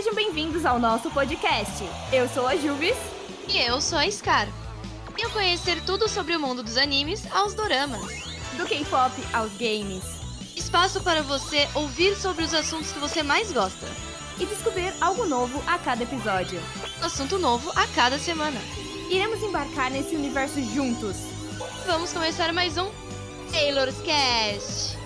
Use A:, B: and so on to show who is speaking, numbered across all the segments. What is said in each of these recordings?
A: Sejam bem-vindos ao nosso podcast. Eu sou a Juvis.
B: E eu sou a Scar. Venham conhecer tudo sobre o mundo dos animes aos doramas.
A: Do K-pop aos games.
B: Espaço para você ouvir sobre os assuntos que você mais gosta.
A: E descobrir algo novo a cada episódio.
B: Assunto novo a cada semana.
A: Iremos embarcar nesse universo juntos.
B: Vamos começar mais um Taylor's Cast.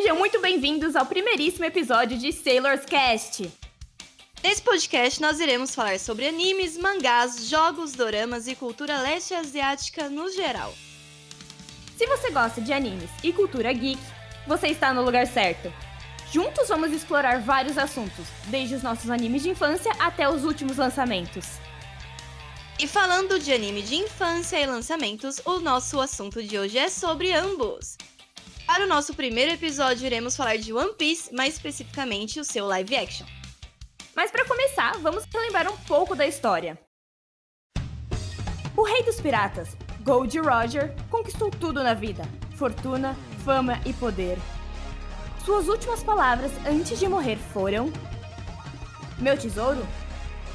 A: Sejam muito bem-vindos ao primeiríssimo episódio de Sailor's Cast.
B: Nesse podcast, nós iremos falar sobre animes, mangás, jogos, doramas e cultura leste asiática no geral.
A: Se você gosta de animes e cultura geek, você está no lugar certo. Juntos vamos explorar vários assuntos, desde os nossos animes de infância até os últimos lançamentos.
B: E falando de anime de infância e lançamentos, o nosso assunto de hoje é sobre ambos. Para o nosso primeiro episódio, iremos falar de One Piece, mais especificamente o seu live action.
A: Mas para começar, vamos relembrar um pouco da história. O rei dos piratas, Gold Roger, conquistou tudo na vida: fortuna, fama e poder. Suas últimas palavras antes de morrer foram: Meu tesouro?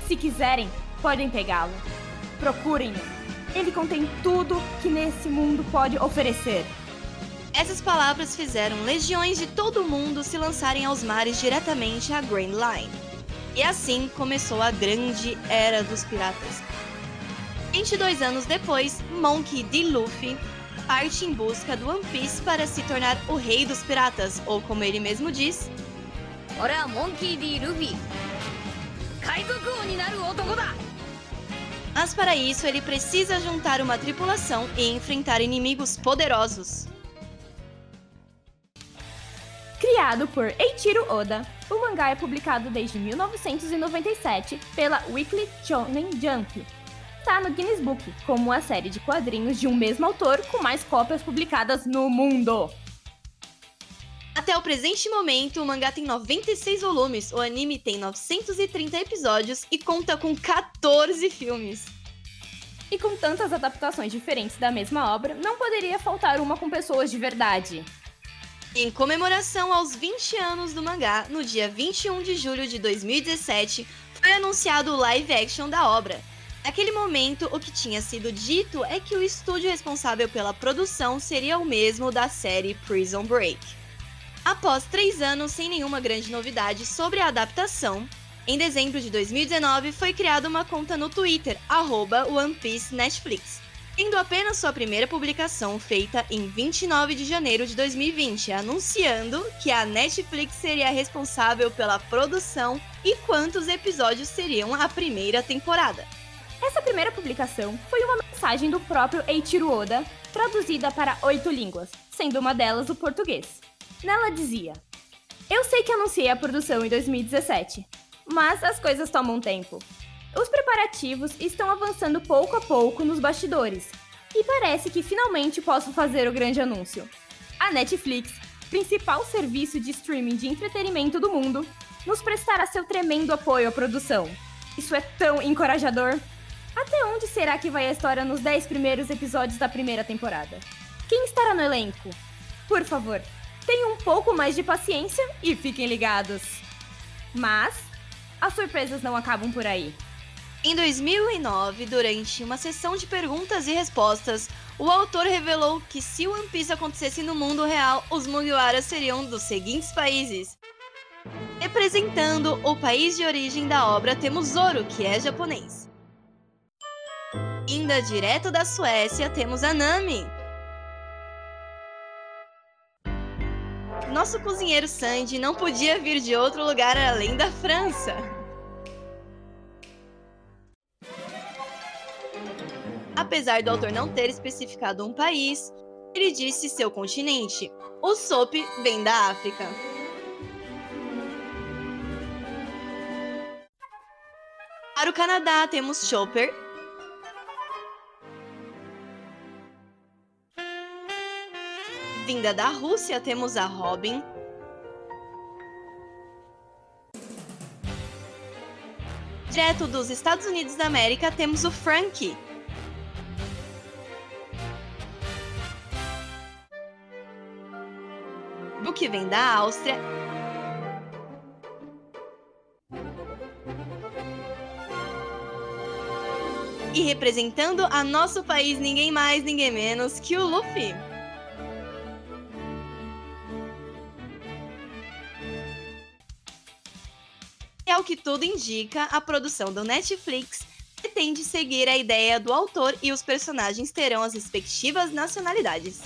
A: Se quiserem, podem pegá-lo. Procurem-no. Ele contém tudo que nesse mundo pode oferecer.
B: Essas palavras fizeram legiões de todo o mundo se lançarem aos mares diretamente à Grand Line. E assim começou a grande era dos piratas. 22 anos depois, Monkey D. Luffy parte em busca do One Piece para se tornar o rei dos piratas, ou como ele mesmo diz,
C: Ora Monkey D. Luffy.
B: Mas para isso ele precisa juntar uma tripulação e enfrentar inimigos poderosos.
A: Criado por Eiichiro Oda, o mangá é publicado desde 1997 pela Weekly Shonen Jump. Está no Guinness Book como a série de quadrinhos de um mesmo autor com mais cópias publicadas no mundo.
B: Até o presente momento, o mangá tem 96 volumes, o anime tem 930 episódios e conta com 14 filmes.
A: E com tantas adaptações diferentes da mesma obra, não poderia faltar uma com pessoas de verdade.
B: Em comemoração aos 20 anos do mangá, no dia 21 de julho de 2017, foi anunciado o live action da obra. Naquele momento, o que tinha sido dito é que o estúdio responsável pela produção seria o mesmo da série Prison Break. Após três anos sem nenhuma grande novidade sobre a adaptação, em dezembro de 2019 foi criada uma conta no Twitter, arroba One Piece Netflix, tendo apenas sua primeira publicação feita em 29 de janeiro de 2020, anunciando que a Netflix seria responsável pela produção e quantos episódios seriam a primeira temporada.
A: Essa primeira publicação foi uma mensagem do próprio Eiichiro Oda, traduzida para oito línguas, sendo uma delas o português. Nela dizia: Eu sei que anunciei a produção em 2017, mas as coisas tomam tempo. Os preparativos estão avançando pouco a pouco nos bastidores, e parece que finalmente posso fazer o grande anúncio. A Netflix, principal serviço de streaming de entretenimento do mundo, nos prestará seu tremendo apoio à produção. Isso é tão encorajador! Até onde será que vai a história nos 10 primeiros episódios da primeira temporada? Quem estará no elenco? Por favor, tenham um pouco mais de paciência e fiquem ligados. Mas as surpresas não acabam por aí.
B: Em 2009, durante uma sessão de perguntas e respostas, o autor revelou que se One Piece acontecesse no mundo real, os Mugiwaras seriam dos seguintes países. Representando o país de origem da obra, temos Zoro, que é japonês. Ainda direto da Suécia, temos a Nami. Nosso cozinheiro Sandy não podia vir de outro lugar além da França. Apesar do autor não uhum. ter especificado um país, ele disse seu continente. O Sop vem da África. Para o Canadá, temos Chopper. Vinda da Rússia, temos a Robin. Direto dos Estados Unidos da América, temos o Frankie. Que vem da Áustria. E representando a nosso país, ninguém mais, ninguém menos que o Luffy. E ao que tudo indica, a produção do Netflix pretende seguir a ideia do autor e os personagens terão as respectivas nacionalidades.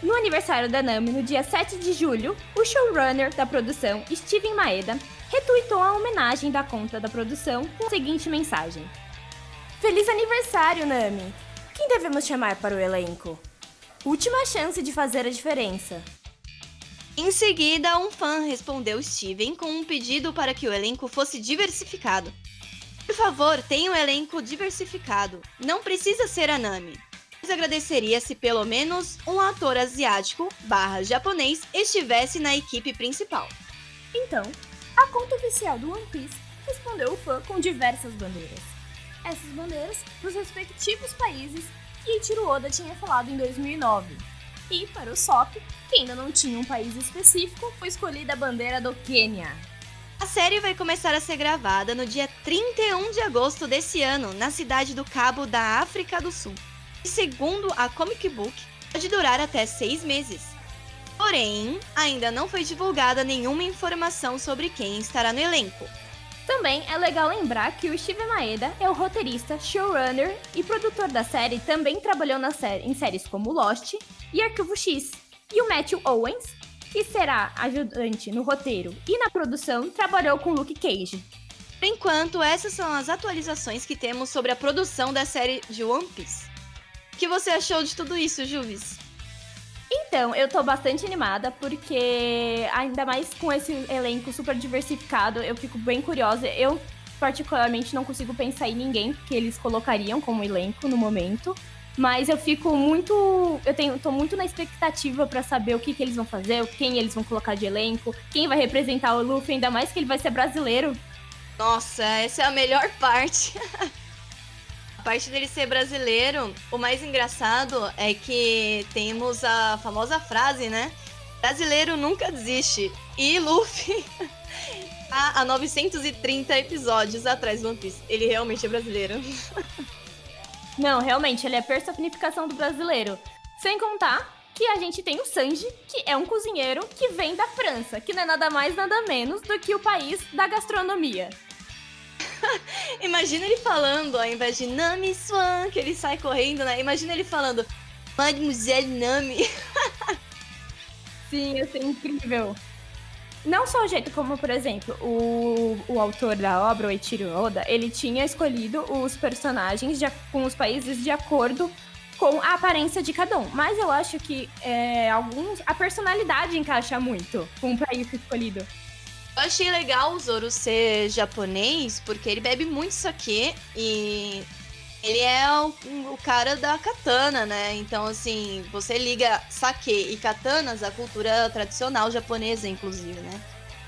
A: No aniversário da Nami, no dia 7 de julho, o showrunner da produção, Steven Maeda, retweetou a homenagem da conta da produção com a seguinte mensagem: Feliz aniversário, Nami! Quem devemos chamar para o elenco? Última chance de fazer a diferença.
B: Em seguida, um fã respondeu Steven com um pedido para que o elenco fosse diversificado. Por favor, tenha um elenco diversificado. Não precisa ser a Nami. Mas agradeceria se pelo menos um ator asiático barra japonês estivesse na equipe principal.
A: Então, a conta oficial do One Piece respondeu o fã com diversas bandeiras. Essas bandeiras dos respectivos países que Ichiro Oda tinha falado em 2009. E, para o SOP, que ainda não tinha um país específico, foi escolhida a bandeira do Quênia.
B: A série vai começar a ser gravada no dia 31 de agosto desse ano, na cidade do Cabo da África do Sul. E segundo a Comic Book, pode durar até seis meses. Porém, ainda não foi divulgada nenhuma informação sobre quem estará no elenco.
A: Também é legal lembrar que o Steve Maeda é o roteirista, showrunner e produtor da série, também trabalhou na série, em séries como Lost e Arquivo X. E o Matthew Owens, que será ajudante no roteiro e na produção, trabalhou com Luke Cage.
B: Por enquanto, essas são as atualizações que temos sobre a produção da série de One Piece. O que você achou de tudo isso, Juvis?
A: Então, eu tô bastante animada, porque ainda mais com esse elenco super diversificado, eu fico bem curiosa. Eu, particularmente, não consigo pensar em ninguém que eles colocariam como elenco no momento. Mas eu fico muito. Eu tenho, tô muito na expectativa para saber o que, que eles vão fazer, quem eles vão colocar de elenco, quem vai representar o Luffy, ainda mais que ele vai ser brasileiro.
B: Nossa, essa é a melhor parte. A parte dele ser brasileiro, o mais engraçado é que temos a famosa frase, né? Brasileiro nunca desiste. E Luffy, há 930 episódios atrás do One Piece, ele realmente é brasileiro.
A: Não, realmente, ele é a personificação do brasileiro. Sem contar que a gente tem o Sanji, que é um cozinheiro que vem da França, que não é nada mais, nada menos do que o país da gastronomia.
B: Imagina ele falando, ao invés de Nami Swan, que ele sai correndo, né? Imagina ele falando Mademoiselle Nami.
A: Sim, ia ser incrível. Não só o jeito como, por exemplo, o, o autor da obra, o Eiichiro Oda, ele tinha escolhido os personagens de, com os países de acordo com a aparência de cada um. Mas eu acho que é, alguns a personalidade encaixa muito com o país escolhido.
B: Eu achei legal o Zoro ser japonês, porque ele bebe muito saquê e ele é o, o, cara da katana, né? Então, assim, você liga saque e katanas à cultura tradicional japonesa, inclusive, né?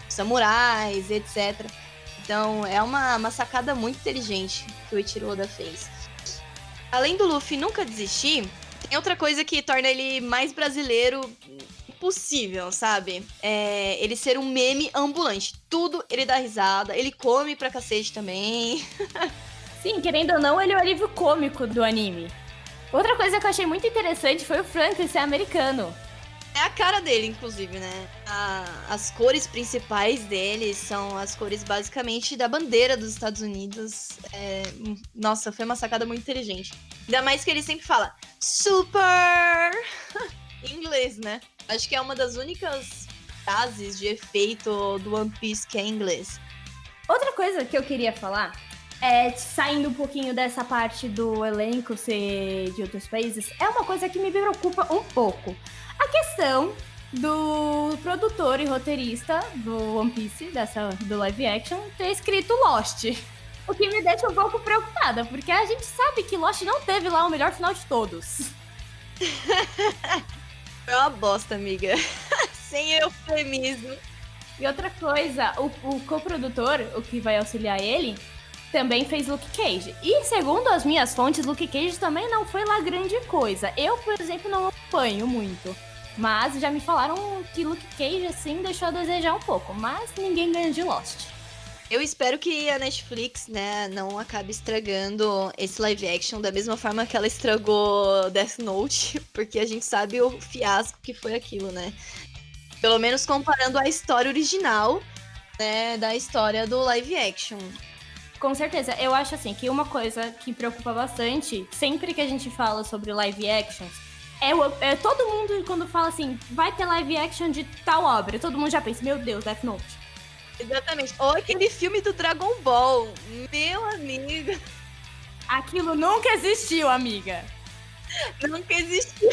B: Samurais, etc. Então, é uma, uma sacada muito inteligente que o Ichiro Oda fez. Além do Luffy nunca desistir, tem outra coisa que torna ele mais brasileiro possível, sabe? É ele ser um meme ambulante. Tudo ele dá risada, ele come pra cacete também.
A: Sim, querendo ou não, ele é o alívio cômico do anime. Outra coisa que eu achei muito interessante foi o Franklin ser americano.
B: É a cara dele, inclusive, né? A, as cores principais dele são as cores basicamente da bandeira dos Estados Unidos. É, nossa, foi uma sacada muito inteligente. Ainda mais que ele sempre fala super em inglês, né? Acho que é uma das únicas frases de efeito do One Piece que é em inglês.
A: Outra coisa que eu queria falar é, saindo um pouquinho dessa parte do elenco ser de outros países, é uma coisa que me preocupa um pouco. A questão do produtor e roteirista do One Piece, dessa, do live action, ter escrito Lost. O que me deixa um pouco preocupada, porque a gente sabe que Lost não teve lá o melhor final de todos.
B: Foi uma bosta, amiga. Sem eufemismo.
A: E outra coisa, o, o coprodutor, o que vai auxiliar ele, também fez Luke Cage. E segundo as minhas fontes, Luke Cage também não foi lá grande coisa. Eu, por exemplo, não acompanho muito. Mas já me falaram que Luke Cage, assim, deixou a desejar um pouco. Mas ninguém ganha de Lost.
B: Eu espero que a Netflix, né, não acabe estragando esse live action da mesma forma que ela estragou Death Note, porque a gente sabe o fiasco que foi aquilo, né? Pelo menos comparando a história original, né, da história do live action.
A: Com certeza. Eu acho assim que uma coisa que preocupa bastante, sempre que a gente fala sobre live actions, é, é todo mundo quando fala assim, vai ter live action de tal obra, todo mundo já pensa, meu Deus, Death Note.
B: Exatamente. Ou aquele filme do Dragon Ball. Meu amigo.
A: Aquilo nunca existiu, amiga.
B: Nunca existiu.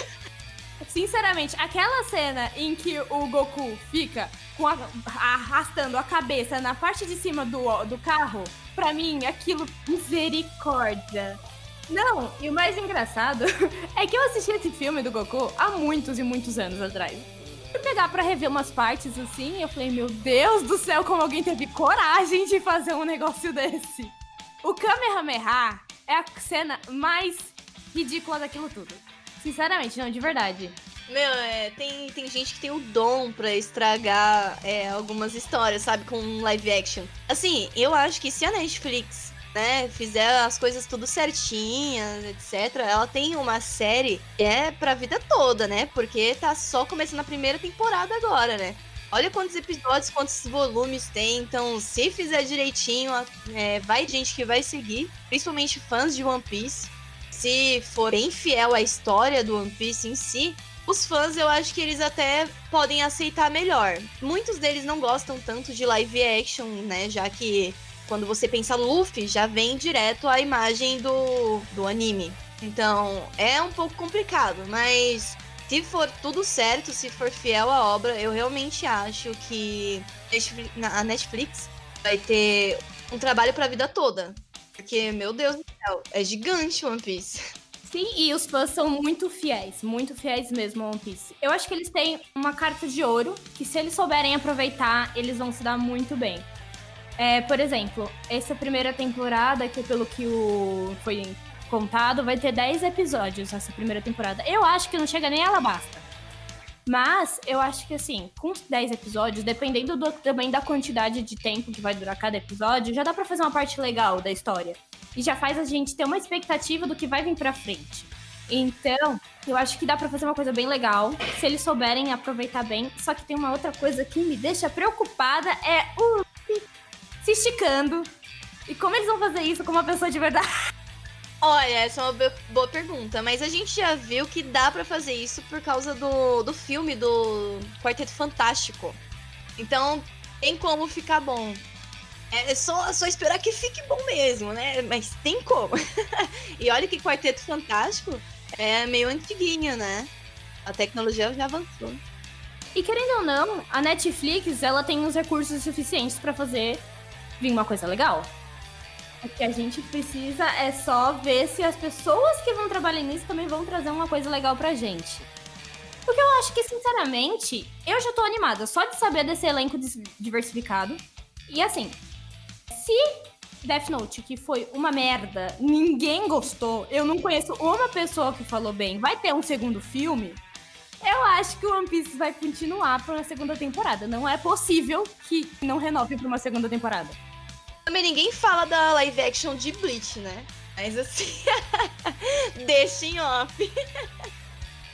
A: Sinceramente, aquela cena em que o Goku fica com a, arrastando a cabeça na parte de cima do, do carro, pra mim, aquilo, misericórdia. Não, e o mais engraçado é que eu assisti esse filme do Goku há muitos e muitos anos atrás fui pegar pra rever umas partes assim, eu falei, meu Deus do céu, como alguém teve coragem de fazer um negócio desse. O Kamehameha é a cena mais ridícula daquilo tudo. Sinceramente, não, de verdade.
B: Meu, é, tem, tem gente que tem o dom pra estragar é, algumas histórias, sabe, com live action. Assim, eu acho que se a Netflix né, fizer as coisas tudo certinhas, etc., ela tem uma série que é pra vida toda, né? Porque tá só começando a primeira temporada agora, né? Olha quantos episódios, quantos volumes tem. Então, se fizer direitinho, é, vai gente que vai seguir, principalmente fãs de One Piece. Se for bem fiel à história do One Piece em si, os fãs eu acho que eles até podem aceitar melhor. Muitos deles não gostam tanto de live action, né? Já que quando você pensa Luffy, já vem direto a imagem do, do anime. Então, é um pouco complicado, mas se for tudo certo, se for fiel à obra, eu realmente acho que a Netflix vai ter um trabalho para a vida toda. Porque, meu Deus do céu, é gigante One Piece.
A: Sim, e os fãs são muito fiéis, muito fiéis mesmo ao One Piece. Eu acho que eles têm uma carta de ouro, que se eles souberem aproveitar, eles vão se dar muito bem. É, por exemplo, essa primeira temporada, que pelo que o foi contado, vai ter 10 episódios essa primeira temporada. Eu acho que não chega nem a Alabasta. Mas eu acho que assim, com 10 episódios, dependendo do, também da quantidade de tempo que vai durar cada episódio, já dá para fazer uma parte legal da história. E já faz a gente ter uma expectativa do que vai vir pra frente. Então, eu acho que dá para fazer uma coisa bem legal, se eles souberem aproveitar bem. Só que tem uma outra coisa que me deixa preocupada, é o se esticando. E como eles vão fazer isso com uma pessoa de verdade?
B: Olha, essa é uma boa pergunta, mas a gente já viu que dá para fazer isso por causa do, do filme do Quarteto Fantástico. Então, tem como ficar bom. É só, só esperar que fique bom mesmo, né? Mas tem como. e olha que Quarteto Fantástico é meio antiguinho, né? A tecnologia já avançou.
A: E querendo ou não, a Netflix, ela tem os recursos suficientes para fazer vir uma coisa legal. O que a gente precisa é só ver se as pessoas que vão trabalhar nisso também vão trazer uma coisa legal pra gente. Porque eu acho que, sinceramente, eu já tô animada só de saber desse elenco diversificado. E assim, se Death Note, que foi uma merda, ninguém gostou, eu não conheço uma pessoa que falou bem, vai ter um segundo filme, eu acho que o One Piece vai continuar pra uma segunda temporada. Não é possível que não renove pra uma segunda temporada.
B: Também ninguém fala da live action de Bleach, né? Mas assim, deixa em off.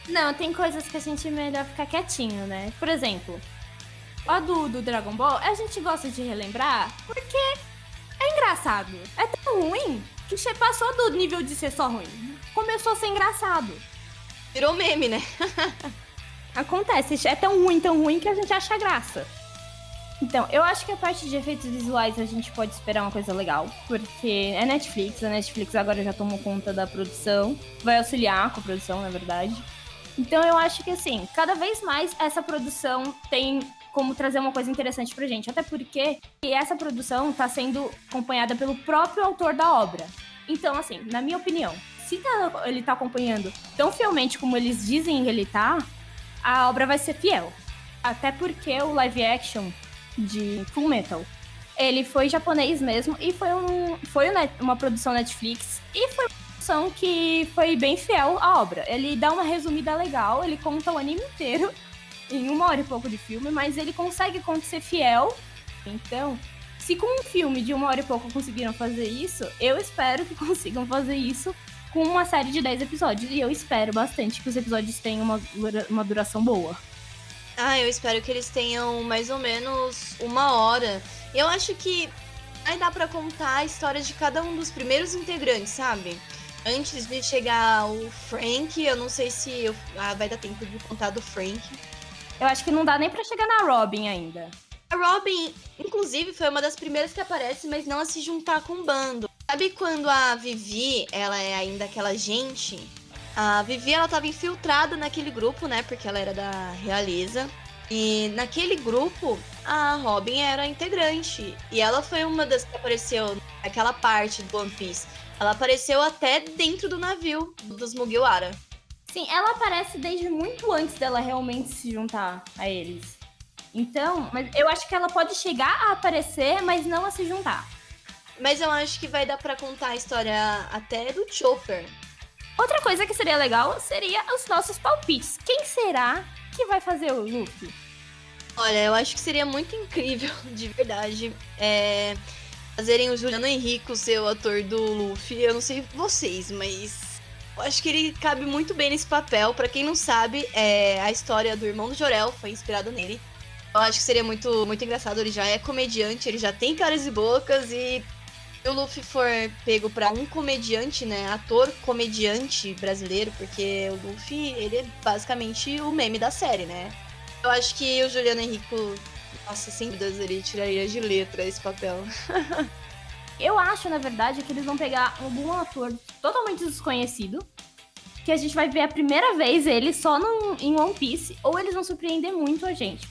A: Não, tem coisas que a gente melhor ficar quietinho, né? Por exemplo, a do, do Dragon Ball, a gente gosta de relembrar porque é engraçado. É tão ruim que passou do nível de ser só ruim. Começou a ser engraçado.
B: Virou meme, né?
A: Acontece, é tão ruim, tão ruim que a gente acha graça. Então, eu acho que a parte de efeitos visuais a gente pode esperar uma coisa legal, porque é Netflix, a Netflix agora já tomou conta da produção, vai auxiliar com a produção, na verdade. Então, eu acho que assim, cada vez mais essa produção tem como trazer uma coisa interessante pra gente, até porque essa produção tá sendo acompanhada pelo próprio autor da obra. Então, assim, na minha opinião, se tá, ele tá acompanhando tão fielmente como eles dizem que ele tá, a obra vai ser fiel. Até porque o live action de Full Metal, ele foi japonês mesmo e foi, um, foi uma produção Netflix e foi uma produção que foi bem fiel à obra. Ele dá uma resumida legal, ele conta o anime inteiro em uma hora e pouco de filme, mas ele consegue ser fiel. Então, se com um filme de uma hora e pouco conseguiram fazer isso, eu espero que consigam fazer isso com uma série de 10 episódios. E eu espero bastante que os episódios tenham uma, uma duração boa.
B: Ah, eu espero que eles tenham mais ou menos uma hora. Eu acho que aí dá para contar a história de cada um dos primeiros integrantes, sabe? Antes de chegar o Frank, eu não sei se eu... ah, vai dar tempo de contar do Frank.
A: Eu acho que não dá nem para chegar na Robin ainda.
B: A Robin, inclusive, foi uma das primeiras que aparece, mas não a se juntar com o bando. Sabe quando a Vivi, ela é ainda aquela gente? A Vivi, ela tava infiltrada naquele grupo, né? Porque ela era da realeza. E naquele grupo, a Robin era integrante. E ela foi uma das que apareceu naquela parte do One Piece. Ela apareceu até dentro do navio dos Mugiwara.
A: Sim, ela aparece desde muito antes dela realmente se juntar a eles. Então, mas eu acho que ela pode chegar a aparecer, mas não a se juntar.
B: Mas eu acho que vai dar para contar a história até do Chopper.
A: Outra coisa que seria legal seria os nossos palpites. Quem será que vai fazer o Luffy?
B: Olha, eu acho que seria muito incrível, de verdade, é, fazerem o Juliano Henrique ser o ator do Luffy. Eu não sei vocês, mas eu acho que ele cabe muito bem nesse papel. Para quem não sabe, é, a história do irmão do Jorel foi inspirada nele. Eu acho que seria muito, muito engraçado. Ele já é comediante, ele já tem caras e bocas e o Luffy for pego pra um comediante, né? Ator comediante brasileiro, porque o Luffy, ele é basicamente o meme da série, né? Eu acho que o Juliano Henrique, nossa, sem dúvidas, ele tiraria de letra esse papel.
A: Eu acho, na verdade, que eles vão pegar algum ator totalmente desconhecido, que a gente vai ver a primeira vez ele só no, em One Piece, ou eles vão surpreender muito a gente.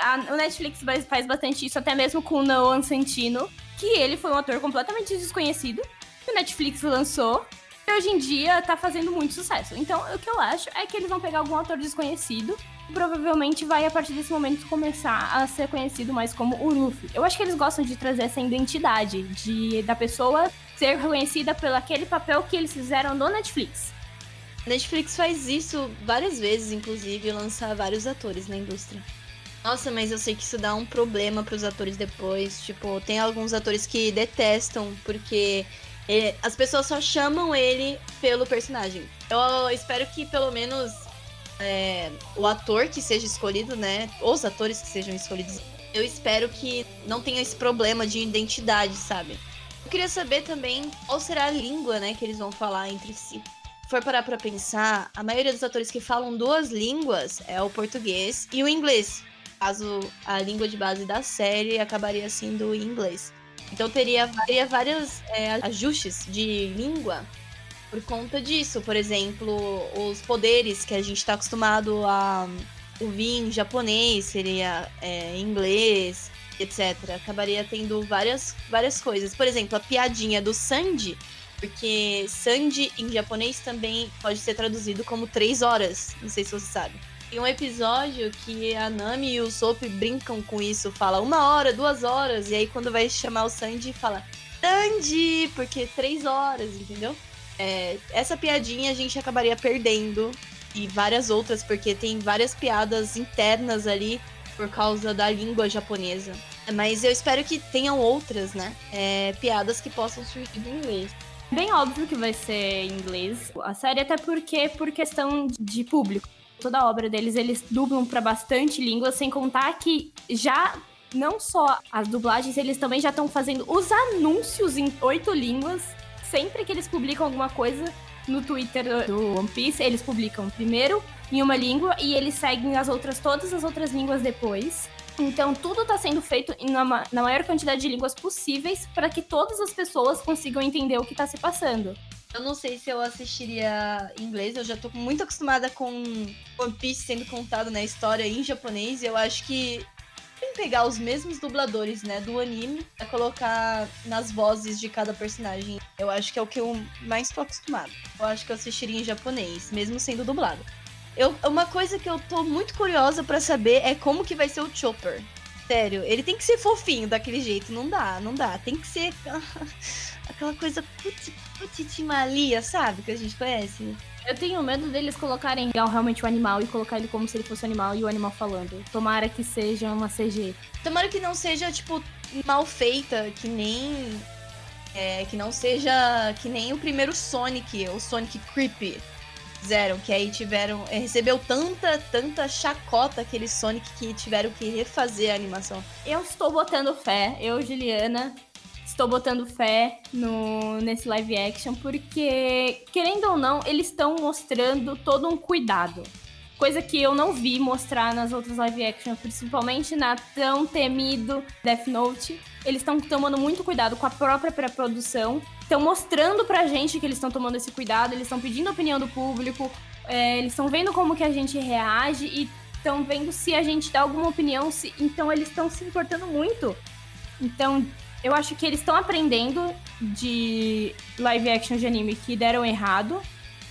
A: A, o Netflix faz bastante isso, até mesmo com o Noah Santino, que ele foi um ator completamente desconhecido, que o Netflix lançou, e hoje em dia tá fazendo muito sucesso. Então, o que eu acho é que eles vão pegar algum ator desconhecido e provavelmente vai, a partir desse momento, começar a ser conhecido mais como o Luffy. Eu acho que eles gostam de trazer essa identidade, de da pessoa ser reconhecida pelo aquele papel que eles fizeram no Netflix.
B: Netflix faz isso várias vezes, inclusive, lançar vários atores na indústria. Nossa, mas eu sei que isso dá um problema para os atores depois. Tipo, tem alguns atores que detestam porque ele, as pessoas só chamam ele pelo personagem. Eu espero que pelo menos é, o ator que seja escolhido, né? Os atores que sejam escolhidos, eu espero que não tenha esse problema de identidade, sabe? Eu queria saber também qual será a língua, né, que eles vão falar entre si. Se for parar pra pensar, a maioria dos atores que falam duas línguas é o português e o inglês caso a língua de base da série acabaria sendo em inglês. Então teria, teria vários é, ajustes de língua por conta disso. Por exemplo, os poderes que a gente está acostumado a ouvir em japonês seria é, inglês, etc. Acabaria tendo várias, várias coisas. Por exemplo, a piadinha do Sandy, porque Sandy em japonês também pode ser traduzido como três horas. Não sei se você sabe. Tem um episódio que a Nami e o Soap brincam com isso, fala uma hora, duas horas, e aí quando vai chamar o Sandy, fala Sandy, porque três horas, entendeu? É, essa piadinha a gente acabaria perdendo e várias outras, porque tem várias piadas internas ali por causa da língua japonesa. Mas eu espero que tenham outras, né? É, piadas que possam surgir do inglês.
A: Bem óbvio que vai ser em inglês a série, até porque por questão de público toda a obra deles, eles dublam para bastante línguas, sem contar que já não só as dublagens, eles também já estão fazendo os anúncios em oito línguas. Sempre que eles publicam alguma coisa no Twitter do One Piece, eles publicam primeiro em uma língua e eles seguem as outras, todas as outras línguas depois. Então, tudo está sendo feito na, na maior quantidade de línguas possíveis para que todas as pessoas consigam entender o que está se passando.
B: Eu não sei se eu assistiria em inglês, eu já tô muito acostumada com One Piece sendo contado na história em japonês. Eu acho que tem que pegar os mesmos dubladores, né, do anime, pra colocar nas vozes de cada personagem. Eu acho que é o que eu mais tô acostumada. Eu acho que eu assistiria em japonês, mesmo sendo dublado. Eu, uma coisa que eu tô muito curiosa para saber é como que vai ser o Chopper. Sério, ele tem que ser fofinho daquele jeito. Não dá, não dá. Tem que ser aquela coisa putitimalia, sabe? Que a gente conhece.
A: Eu tenho medo deles colocarem realmente o animal e colocar ele como se ele fosse um animal e o animal falando. Tomara que seja uma CG.
B: Tomara que não seja, tipo, mal feita, que nem. É, que não seja que nem o primeiro Sonic, o Sonic Creepy fizeram, que aí tiveram. É, recebeu tanta, tanta chacota aquele Sonic que tiveram que refazer a animação.
A: Eu estou botando fé, eu, Juliana, estou botando fé no, nesse live action, porque, querendo ou não, eles estão mostrando todo um cuidado. Coisa que eu não vi mostrar nas outras live action, principalmente na tão temido Death Note. Eles estão tomando muito cuidado com a própria pré-produção. Estão mostrando pra gente que eles estão tomando esse cuidado, eles estão pedindo a opinião do público, é, eles estão vendo como que a gente reage e estão vendo se a gente dá alguma opinião. Se... Então eles estão se importando muito. Então, eu acho que eles estão aprendendo de live action de anime que deram errado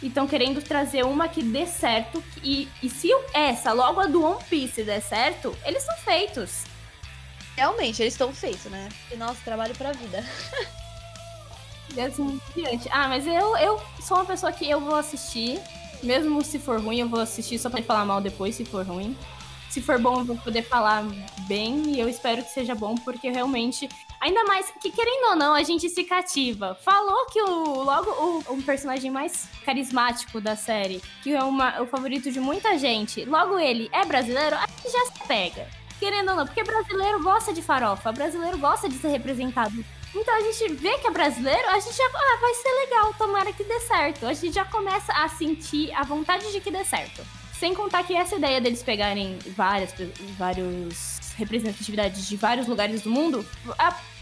A: e estão querendo trazer uma que dê certo. E, e se essa, logo a do One Piece, der certo, eles são feitos.
B: Realmente, eles estão feitos, né? E nosso trabalho pra vida.
A: e assim, diante. Ah, mas eu, eu sou uma pessoa que eu vou assistir. Mesmo se for ruim, eu vou assistir só pra falar mal depois, se for ruim. Se for bom, eu vou poder falar bem. E eu espero que seja bom, porque realmente Ainda mais que, querendo ou não, a gente se cativa. Falou que o logo o, o personagem mais carismático da série, que é uma, o favorito de muita gente, logo ele é brasileiro, a gente já se pega. Querendo ou não, porque brasileiro gosta de farofa, brasileiro gosta de ser representado. Então a gente vê que é brasileiro, a gente já. Ah, vai ser legal, tomara que dê certo. A gente já começa a sentir a vontade de que dê certo. Sem contar que essa ideia deles pegarem várias, vários representatividades de vários lugares do mundo,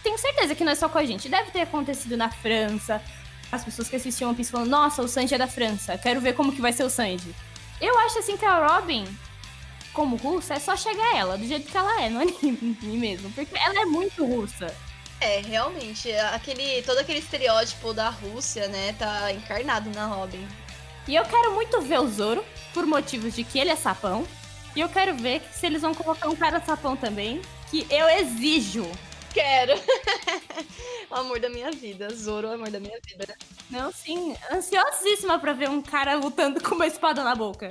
A: tenho certeza que não é só com a gente. Deve ter acontecido na França. As pessoas que assistiam One Piece falando, nossa, o Sanji é da França, quero ver como que vai ser o Sanji. Eu acho assim que a Robin, como russa, é só chegar ela, do jeito que ela é no anime mesmo. Porque ela é muito russa.
B: É, realmente, aquele, todo aquele estereótipo da Rússia, né, tá encarnado na Robin.
A: E eu quero muito ver o Zoro, por motivos de que ele é sapão. E eu quero ver se eles vão colocar um cara sapão também, que eu exijo.
B: Quero. o amor da minha vida. Zoro, o amor da minha vida.
A: Não, sim. Ansiosíssima pra ver um cara lutando com uma espada na boca.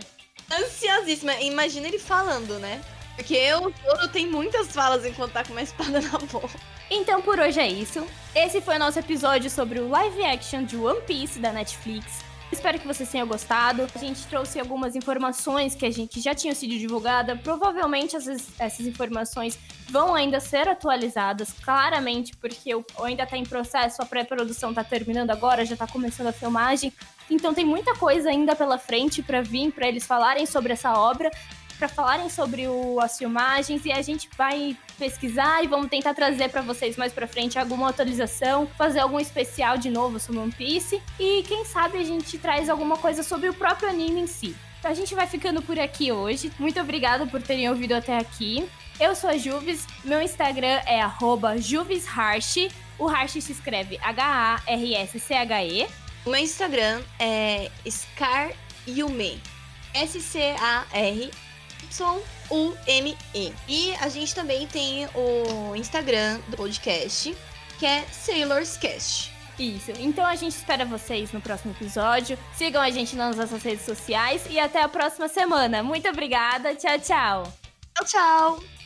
B: Ansiosíssima. Imagina ele falando, né? Porque o Zoro tem muitas falas enquanto tá com uma espada na boca.
A: Então por hoje é isso. Esse foi o nosso episódio sobre o live action de One Piece da Netflix. Espero que vocês tenham gostado. A gente trouxe algumas informações que a gente já tinha sido divulgada. Provavelmente essas, essas informações vão ainda ser atualizadas, claramente, porque ainda está em processo, a pré-produção está terminando agora, já está começando a filmagem. Então tem muita coisa ainda pela frente para vir, para eles falarem sobre essa obra para falarem sobre o, as filmagens e a gente vai pesquisar e vamos tentar trazer para vocês mais para frente alguma atualização, fazer algum especial de novo sobre One Piece e quem sabe a gente traz alguma coisa sobre o próprio anime em si. Então a gente vai ficando por aqui hoje. Muito obrigada por terem ouvido até aqui. Eu sou a Juves, meu Instagram é @juvesharsh. O Harsh se escreve H-A-R-S-C-H-E.
B: O meu Instagram é Scaryume. S-C-A-R Y-U-M-E. E a gente também tem o Instagram do podcast, que é Sailorscast.
A: Isso. Então a gente espera vocês no próximo episódio. Sigam a gente nas nossas redes sociais e até a próxima semana. Muito obrigada. Tchau, tchau.
B: Tchau, tchau.